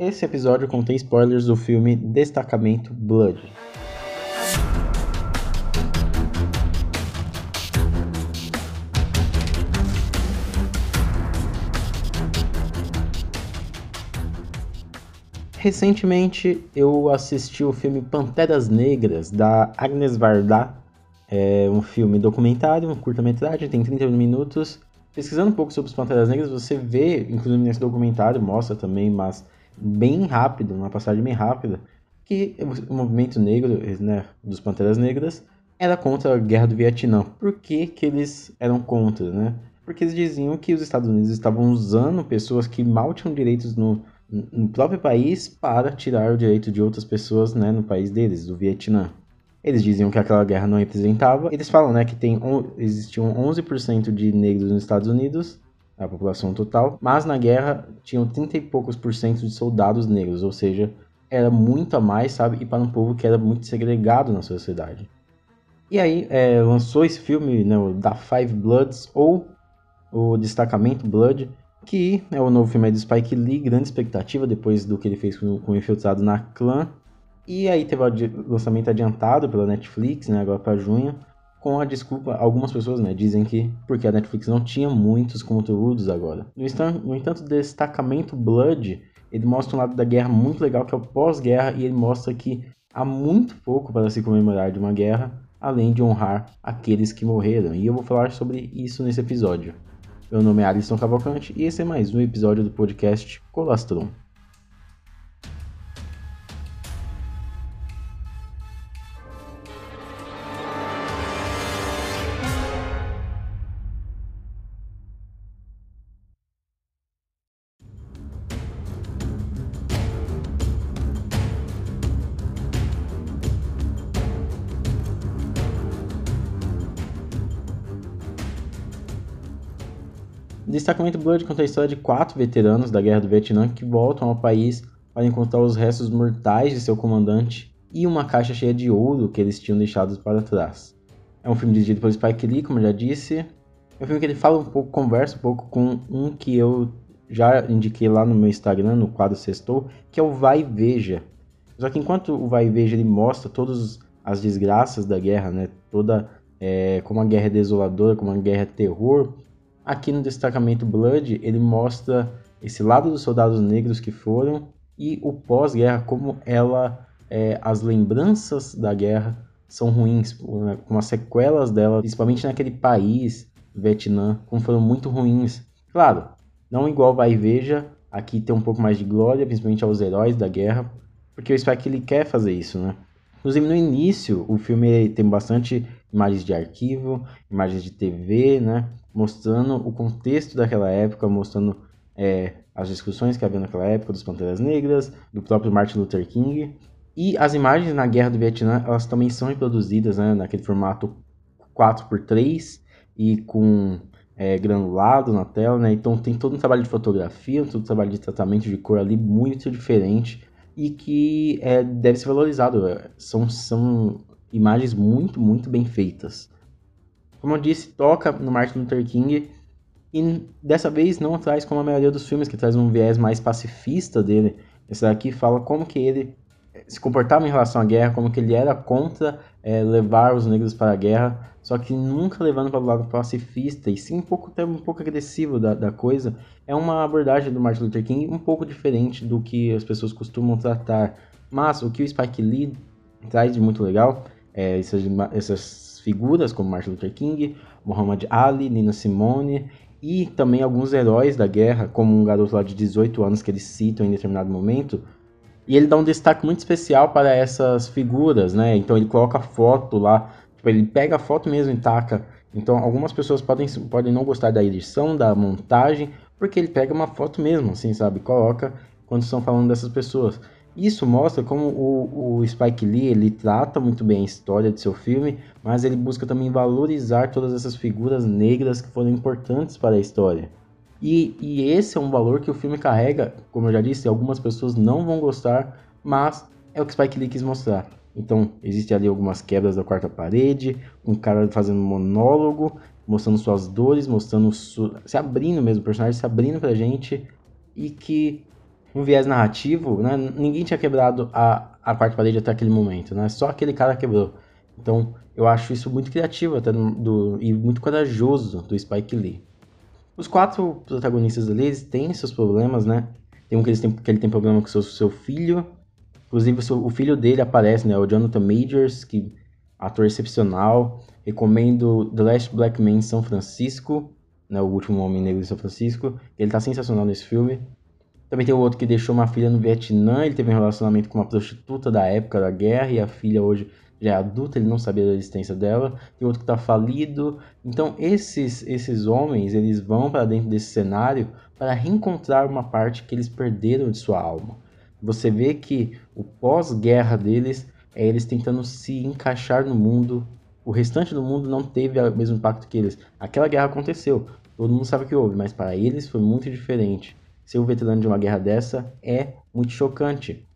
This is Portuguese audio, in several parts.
Esse episódio contém spoilers do filme Destacamento Blood. Recentemente eu assisti o filme Panteras Negras da Agnes Varda. É um filme documentário, um curta-metragem, tem 30 minutos. Pesquisando um pouco sobre os Panteras Negras, você vê, inclusive nesse documentário, mostra também, mas bem rápido, uma passagem bem rápida, que o movimento negro, né, dos Panteras Negras, era contra a guerra do Vietnã. Por que, que eles eram contra, né? Porque eles diziam que os Estados Unidos estavam usando pessoas que mal tinham direitos no, no próprio país para tirar o direito de outras pessoas né, no país deles, do Vietnã. Eles diziam que aquela guerra não representava. Eles falam né, que tem, existiam 11% de negros nos Estados Unidos, a população total, mas na guerra tinham 30 e poucos por cento de soldados negros, ou seja, era muito a mais, sabe? E para um povo que era muito segregado na sociedade. E aí é, lançou esse filme, né, o Da Five Bloods, ou o Destacamento Blood, que é o novo filme do Spike Lee, grande expectativa depois do que ele fez com, com o Infiltrado na Clã. E aí teve o lançamento adiantado pela Netflix, né, agora para junho, com a desculpa, algumas pessoas né, dizem que porque a Netflix não tinha muitos conteúdos agora. No entanto, no entanto, Destacamento Blood, ele mostra um lado da guerra muito legal, que é o pós-guerra, e ele mostra que há muito pouco para se comemorar de uma guerra, além de honrar aqueles que morreram. E eu vou falar sobre isso nesse episódio. Meu nome é Alisson Cavalcante e esse é mais um episódio do podcast Colastron. Destacamento Blood conta a história de quatro veteranos da Guerra do Vietnã que voltam ao país para encontrar os restos mortais de seu comandante e uma caixa cheia de ouro que eles tinham deixado para trás. É um filme dirigido por Spike Lee, como eu já disse. É um filme que ele fala um pouco, conversa um pouco com um que eu já indiquei lá no meu Instagram, no quadro Sextou, que é o Vai e Veja. Só que enquanto o Vai e Veja ele mostra todas as desgraças da guerra, né? Toda é, como a guerra é desoladora, como a guerra é terror, Aqui no destacamento Blood, ele mostra esse lado dos soldados negros que foram e o pós-guerra, como ela, é, as lembranças da guerra são ruins, como as sequelas dela, principalmente naquele país, Vietnã, como foram muito ruins. Claro, não igual vai veja, aqui tem um pouco mais de glória, principalmente aos heróis da guerra, porque o Spike ele quer fazer isso, né? Inclusive no início, o filme tem bastante imagens de arquivo, imagens de TV, né? mostrando o contexto daquela época, mostrando é, as discussões que havia naquela época dos Panteras Negras, do próprio Martin Luther King. E as imagens na Guerra do Vietnã, elas também são reproduzidas né, naquele formato 4x3 e com é, granulado na tela, né? Então tem todo um trabalho de fotografia, todo um trabalho de tratamento de cor ali muito diferente e que é, deve ser valorizado. São, são imagens muito, muito bem feitas. Como eu disse, toca no Martin Luther King e dessa vez não traz como a maioria dos filmes, que traz um viés mais pacifista dele. Esse daqui fala como que ele se comportava em relação à guerra, como que ele era contra é, levar os negros para a guerra, só que nunca levando para o lado pacifista, e sim um pouco, até um pouco agressivo da, da coisa. É uma abordagem do Martin Luther King um pouco diferente do que as pessoas costumam tratar. Mas o que o Spike Lee traz de muito legal, é, essas, essas figuras como Martin Luther King, Muhammad Ali, Nina Simone e também alguns heróis da guerra, como um garoto lá de 18 anos que eles citam em determinado momento. E ele dá um destaque muito especial para essas figuras, né? Então ele coloca foto lá, tipo, ele pega a foto mesmo e taca. Então algumas pessoas podem, podem não gostar da edição, da montagem, porque ele pega uma foto mesmo, assim, sabe? Coloca quando estão falando dessas pessoas. Isso mostra como o, o Spike Lee ele trata muito bem a história de seu filme, mas ele busca também valorizar todas essas figuras negras que foram importantes para a história. E, e esse é um valor que o filme carrega, como eu já disse, algumas pessoas não vão gostar, mas é o que Spike Lee quis mostrar. Então, existem ali algumas quebras da quarta parede, um cara fazendo monólogo, mostrando suas dores, mostrando su... se abrindo mesmo, o personagem se abrindo pra gente, e que um viés narrativo, né? Ninguém tinha quebrado a, a quarta parede até aquele momento, né? Só aquele cara quebrou. Então, eu acho isso muito criativo até do, do, e muito corajoso do Spike Lee. Os quatro protagonistas ali, eles têm seus problemas, né? Tem um que, eles têm, que ele tem problema com seu, seu filho. Inclusive, o, seu, o filho dele aparece, né? O Jonathan Majors, que ator excepcional. Recomendo The Last Black Man São Francisco, né? O Último Homem Negro de São Francisco. Ele tá sensacional nesse filme. Também tem o outro que deixou uma filha no Vietnã. Ele teve um relacionamento com uma prostituta da época da guerra e a filha hoje já é adulta, ele não sabia da existência dela, tem outro que está falido. Então esses esses homens, eles vão para dentro desse cenário para reencontrar uma parte que eles perderam de sua alma. Você vê que o pós-guerra deles é eles tentando se encaixar no mundo. O restante do mundo não teve o mesmo impacto que eles. Aquela guerra aconteceu, todo mundo sabe o que houve, mas para eles foi muito diferente. Ser o veterano de uma guerra dessa é muito chocante.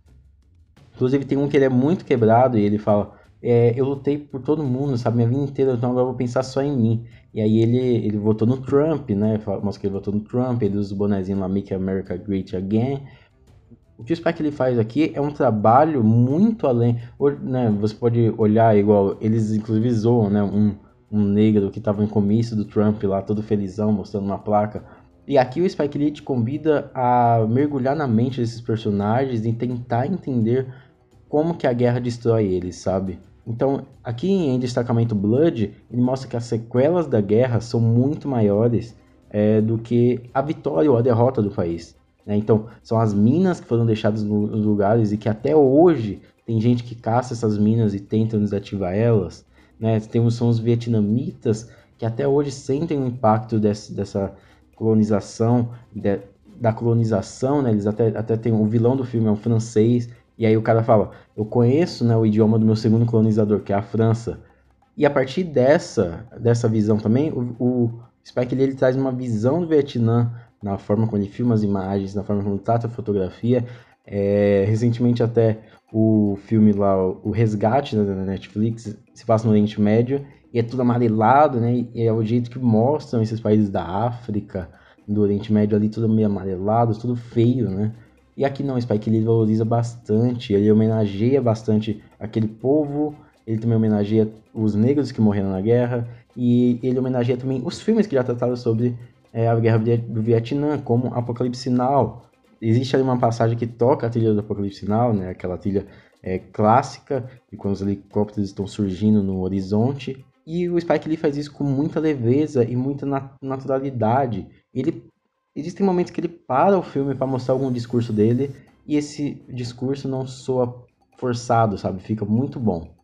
Inclusive tem um que ele é muito quebrado e ele fala: é, eu lutei por todo mundo, sabe, minha vida inteira, então agora eu vou pensar só em mim. E aí ele, ele votou no Trump, né, mostra que ele votou no Trump, ele usa o bonezinho lá, Make America Great Again. O que o Spike ele faz aqui é um trabalho muito além, né, você pode olhar igual, eles inclusive zoam, né, um, um negro que estava em comício do Trump lá, todo felizão, mostrando uma placa. E aqui o Spike Lee te convida a mergulhar na mente desses personagens e tentar entender como que a guerra destrói eles, sabe? Então, aqui em Destacamento Blood, ele mostra que as sequelas da guerra são muito maiores é, do que a vitória ou a derrota do país. Né? Então, são as minas que foram deixadas nos lugares e que até hoje tem gente que caça essas minas e tenta desativar elas. Né? Temos são os vietnamitas que até hoje sentem o impacto desse, dessa colonização, de, da colonização, né? Eles até, até tem o vilão do filme é um francês e aí o cara fala, eu conheço né, o idioma do meu segundo colonizador, que é a França. E a partir dessa, dessa visão também, o, o Spike ele, ele traz uma visão do Vietnã na forma como ele filma as imagens, na forma como trata a fotografia. É, recentemente até o filme lá, o Resgate né, da Netflix, se passa no Oriente Médio e é tudo amarelado, né? E é o jeito que mostram esses países da África, do Oriente Médio ali, tudo meio amarelado, tudo feio, né? E aqui não, Spike Lee valoriza bastante, ele homenageia bastante aquele povo, ele também homenageia os negros que morreram na guerra, e ele homenageia também os filmes que já trataram sobre é, a guerra do Vietnã, como Apocalipse Now. Existe ali uma passagem que toca a trilha do Apocalipse Now, né, aquela trilha é, clássica, e quando os helicópteros estão surgindo no horizonte. E o Spike Lee faz isso com muita leveza e muita nat naturalidade. Ele existem momentos que ele para o filme para mostrar algum discurso dele e esse discurso não soa forçado, sabe? Fica muito bom.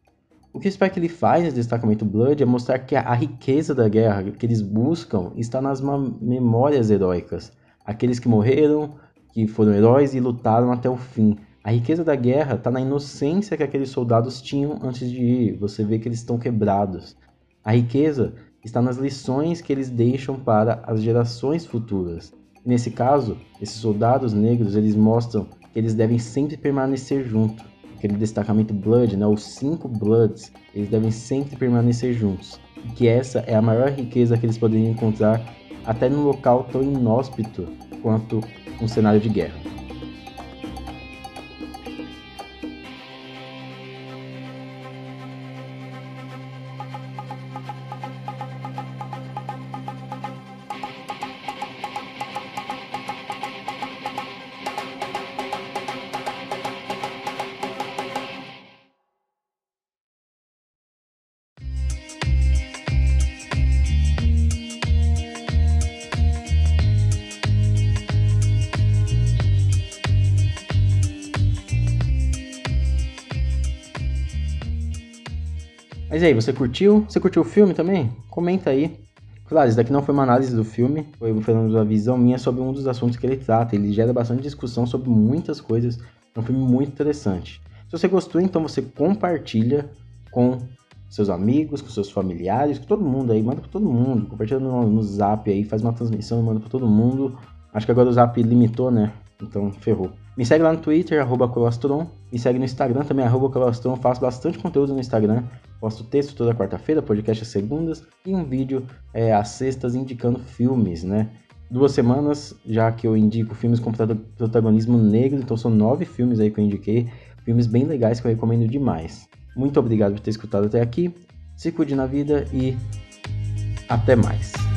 O que o Spike ele faz nesse destacamento Blood é mostrar que a riqueza da guerra que eles buscam está nas memórias heróicas. Aqueles que morreram, que foram heróis e lutaram até o fim. A riqueza da guerra está na inocência que aqueles soldados tinham antes de ir. Você vê que eles estão quebrados. A riqueza está nas lições que eles deixam para as gerações futuras. Nesse caso, esses soldados negros eles mostram que eles devem sempre permanecer juntos. Aquele destacamento Blood, né, os cinco Bloods, eles devem sempre permanecer juntos. E que essa é a maior riqueza que eles poderiam encontrar até num local tão inóspito quanto um cenário de guerra. Mas aí, você curtiu? Você curtiu o filme também? Comenta aí. Claro, isso daqui não foi uma análise do filme, foi uma visão minha sobre um dos assuntos que ele trata. Ele gera bastante discussão sobre muitas coisas. É um filme muito interessante. Se você gostou, então você compartilha com seus amigos, com seus familiares, com todo mundo aí, manda para todo mundo, compartilha no, no zap aí, faz uma transmissão, manda para todo mundo. Acho que agora o zap limitou, né? Então ferrou. Me segue lá no Twitter, arroba Colostron. Me segue no Instagram também, arroba Colostron. Faço bastante conteúdo no Instagram. Posto texto toda quarta-feira, podcast às segundas e um vídeo é, às sextas indicando filmes, né? duas semanas, já que eu indico filmes com protagonismo negro, então são nove filmes aí que eu indiquei, filmes bem legais que eu recomendo demais. Muito obrigado por ter escutado até aqui, se cuide na vida e até mais.